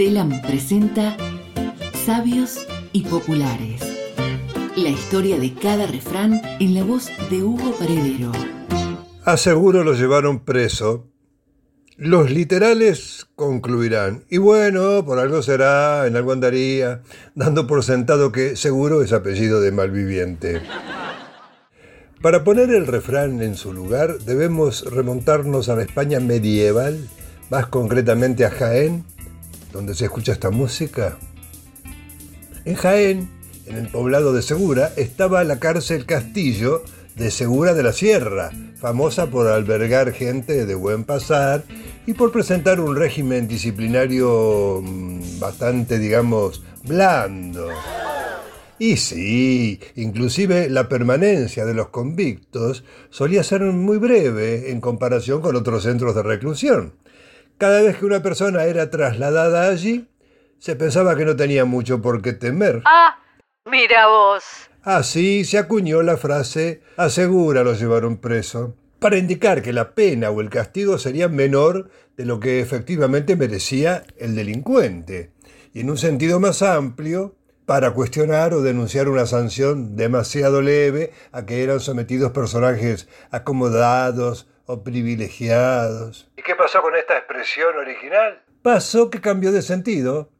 Telam presenta Sabios y Populares. La historia de cada refrán en la voz de Hugo Paredero. Aseguro lo llevaron preso. Los literales concluirán. Y bueno, por algo será, en algo andaría, dando por sentado que seguro es apellido de malviviente. Para poner el refrán en su lugar, debemos remontarnos a la España medieval, más concretamente a Jaén, donde se escucha esta música. En Jaén, en el poblado de Segura, estaba la cárcel Castillo de Segura de la Sierra, famosa por albergar gente de buen pasar y por presentar un régimen disciplinario mm, bastante, digamos, blando. Y sí, inclusive la permanencia de los convictos solía ser muy breve en comparación con otros centros de reclusión. Cada vez que una persona era trasladada allí, se pensaba que no tenía mucho por qué temer. Ah, mira vos. Así se acuñó la frase asegura lo llevaron preso, para indicar que la pena o el castigo sería menor de lo que efectivamente merecía el delincuente. Y en un sentido más amplio, para cuestionar o denunciar una sanción demasiado leve a que eran sometidos personajes acomodados o privilegiados. ¿Y qué pasó con esta expresión original? Pasó que cambió de sentido.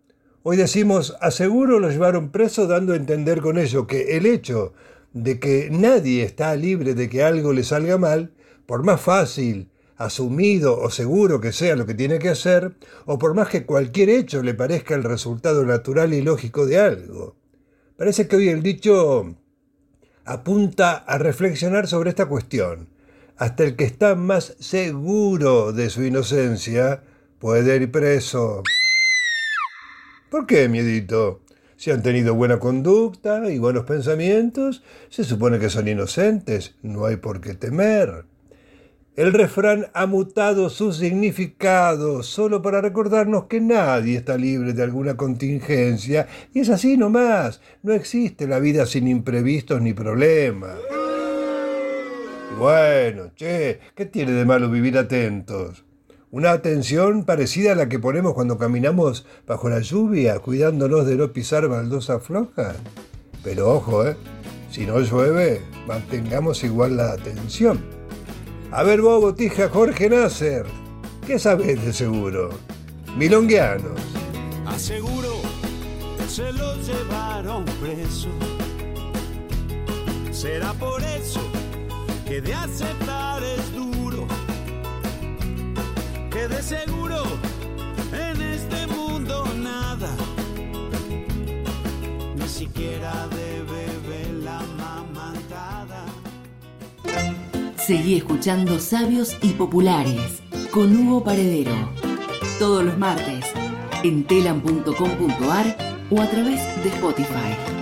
Hoy decimos, aseguro lo llevaron preso dando a entender con ello que el hecho de que nadie está libre de que algo le salga mal, por más fácil asumido o seguro que sea lo que tiene que hacer, o por más que cualquier hecho le parezca el resultado natural y lógico de algo. Parece que hoy el dicho apunta a reflexionar sobre esta cuestión. Hasta el que está más seguro de su inocencia puede ir preso. ¿Por qué, miedito? Si han tenido buena conducta y buenos pensamientos, se supone que son inocentes, no hay por qué temer. El refrán ha mutado su significado solo para recordarnos que nadie está libre de alguna contingencia y es así nomás. No existe la vida sin imprevistos ni problemas. Bueno, che, ¿qué tiene de malo vivir atentos? Una atención parecida a la que ponemos cuando caminamos bajo la lluvia, cuidándonos de no pisar baldosa floja. Pero ojo, ¿eh? Si no llueve, mantengamos igual la atención. A ver vos, botija Jorge Nasser, ¿qué sabés de seguro? Milonguianos. Aseguro se lo llevaron preso. Será por eso que de aceptar es duro. Que de seguro en este mundo nada, ni siquiera debe ver la mamantada. Seguí escuchando Sabios y Populares con Hugo Paredero. Todos los martes en telam.com.ar o a través de Spotify.